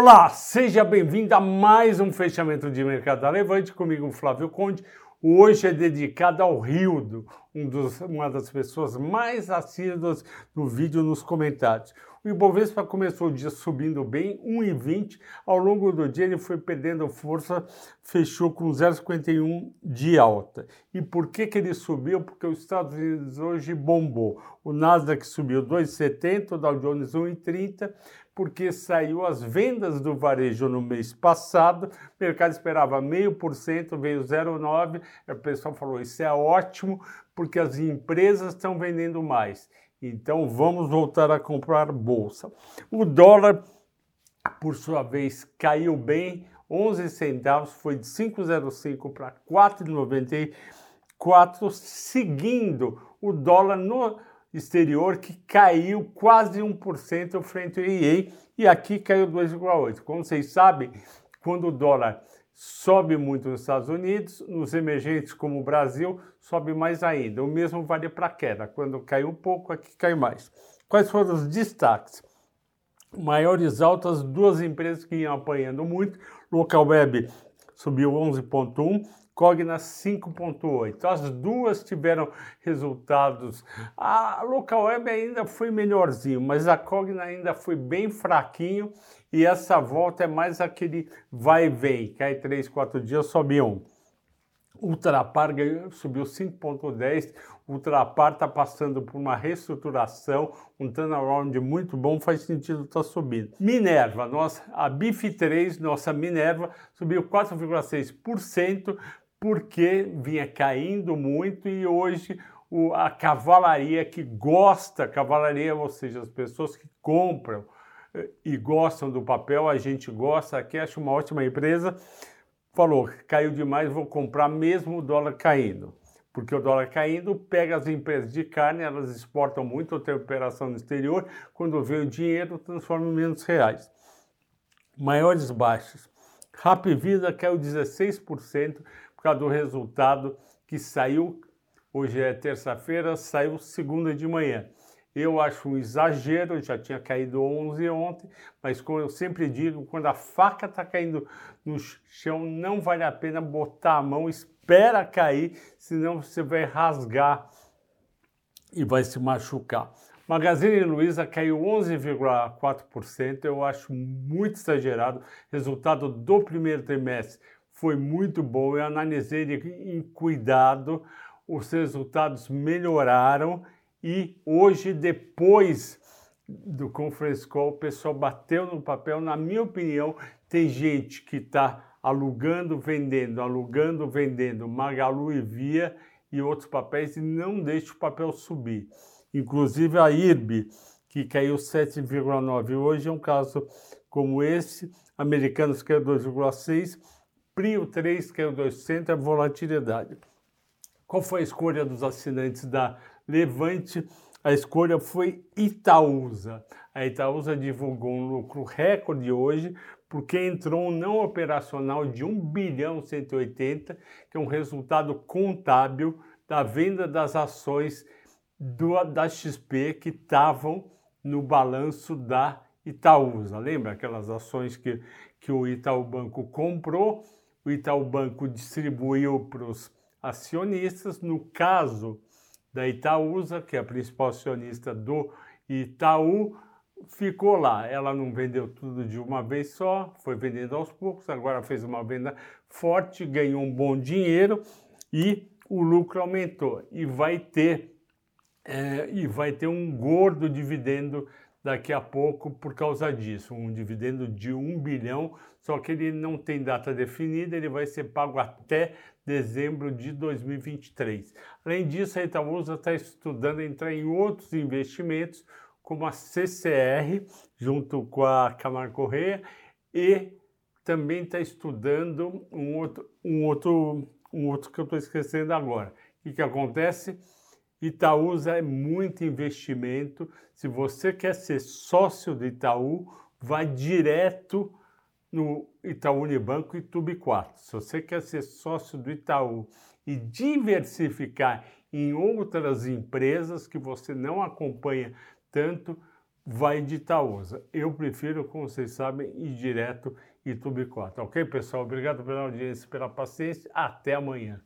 Olá, seja bem-vindo a mais um fechamento de mercado da Levante comigo, Flávio Conde. Hoje é dedicado ao Rildo, um dos, uma das pessoas mais assíduas do vídeo nos comentários. O Ibovespa começou o dia subindo bem, 1,20. Ao longo do dia ele foi perdendo força, fechou com 0,51 de alta. E por que, que ele subiu? Porque os Estados Unidos hoje bombou. O Nasdaq subiu 2,70, o Dow Jones 1,30, porque saiu as vendas do varejo no mês passado, o mercado esperava meio por cento, veio 0,9, o pessoal falou, isso é ótimo, porque as empresas estão vendendo mais. Então vamos voltar a comprar bolsa. O dólar, por sua vez, caiu bem, 11 centavos, foi de 5,05 para 4,94, seguindo o dólar no exterior que caiu quase 1% frente ao IEM e aqui caiu 2,8. Como vocês sabem, quando o dólar sobe muito nos Estados Unidos, nos emergentes como o Brasil, sobe mais ainda. O mesmo vale para a queda. Quando cai um pouco, aqui cai mais. Quais foram os destaques? Maiores altas, duas empresas que iam apanhando muito. Local Web subiu 11,1, Cogna 5,8. As duas tiveram resultados. A Local Web ainda foi melhorzinho, mas a Cogna ainda foi bem fraquinho e essa volta é mais aquele vai e vem, cai 3, 4 dias, sobe 1. Ultrapar subiu 5,10. Ultrapar está passando por uma reestruturação, um turnaround muito bom, faz sentido estar tá subindo. Minerva, nossa, a BIF3, nossa Minerva, subiu 4,6%, porque vinha caindo muito e hoje o, a cavalaria que gosta, cavalaria, ou seja, as pessoas que compram eh, e gostam do papel, a gente gosta aqui, acho uma ótima empresa. Falou, caiu demais, vou comprar mesmo o dólar caindo. Porque o dólar caindo pega as empresas de carne, elas exportam muito, ou tem operação no exterior, quando vem o dinheiro, transforma em menos reais. Maiores baixas. Rap Vida caiu 16%, por causa do resultado que saiu, hoje é terça-feira, saiu segunda de manhã. Eu acho um exagero, já tinha caído 11 ontem, mas como eu sempre digo, quando a faca está caindo no chão, não vale a pena botar a mão, espera cair, senão você vai rasgar e vai se machucar. Magazine Luiza caiu 11,4%, eu acho muito exagerado. Resultado do primeiro trimestre foi muito bom. Eu analisei em cuidado, os resultados melhoraram e hoje, depois do conference call, o pessoal bateu no papel. Na minha opinião, tem gente que está alugando, vendendo, alugando, vendendo Magalu e Via e outros papéis e não deixa o papel subir. Inclusive a IRB, que caiu 7,9 hoje, é um caso como esse. Americanos caiu 2,6 Prio 3, que é o 200, é a volatilidade. Qual foi a escolha dos assinantes da Levante? A escolha foi Itaúsa. A Itaúsa divulgou um lucro recorde hoje, porque entrou um não operacional de 1 bilhão 180, que é um resultado contábil da venda das ações do, da XP que estavam no balanço da Itaúsa. Lembra aquelas ações que, que o Itaú Banco comprou o Itaú Banco distribuiu para os acionistas. No caso da Itaúsa, que é a principal acionista do Itaú, ficou lá. Ela não vendeu tudo de uma vez só, foi vendendo aos poucos, agora fez uma venda forte, ganhou um bom dinheiro e o lucro aumentou. E vai ter, é, e vai ter um gordo dividendo daqui a pouco por causa disso, um dividendo de 1 bilhão, só que ele não tem data definida, ele vai ser pago até dezembro de 2023. Além disso, a Itaúsa está estudando entrar em outros investimentos, como a CCR, junto com a Camargo Correia, e também está estudando um outro, um outro, um outro que eu estou esquecendo agora. O que, que acontece? Itaúsa é muito investimento. Se você quer ser sócio do Itaú, vá direto no Itaú Unibanco e Tube 4. Se você quer ser sócio do Itaú e diversificar em outras empresas que você não acompanha tanto, vai de Itaúsa. Eu prefiro, como vocês sabem, ir direto e Tubicota. Ok, pessoal? Obrigado pela audiência, pela paciência. Até amanhã.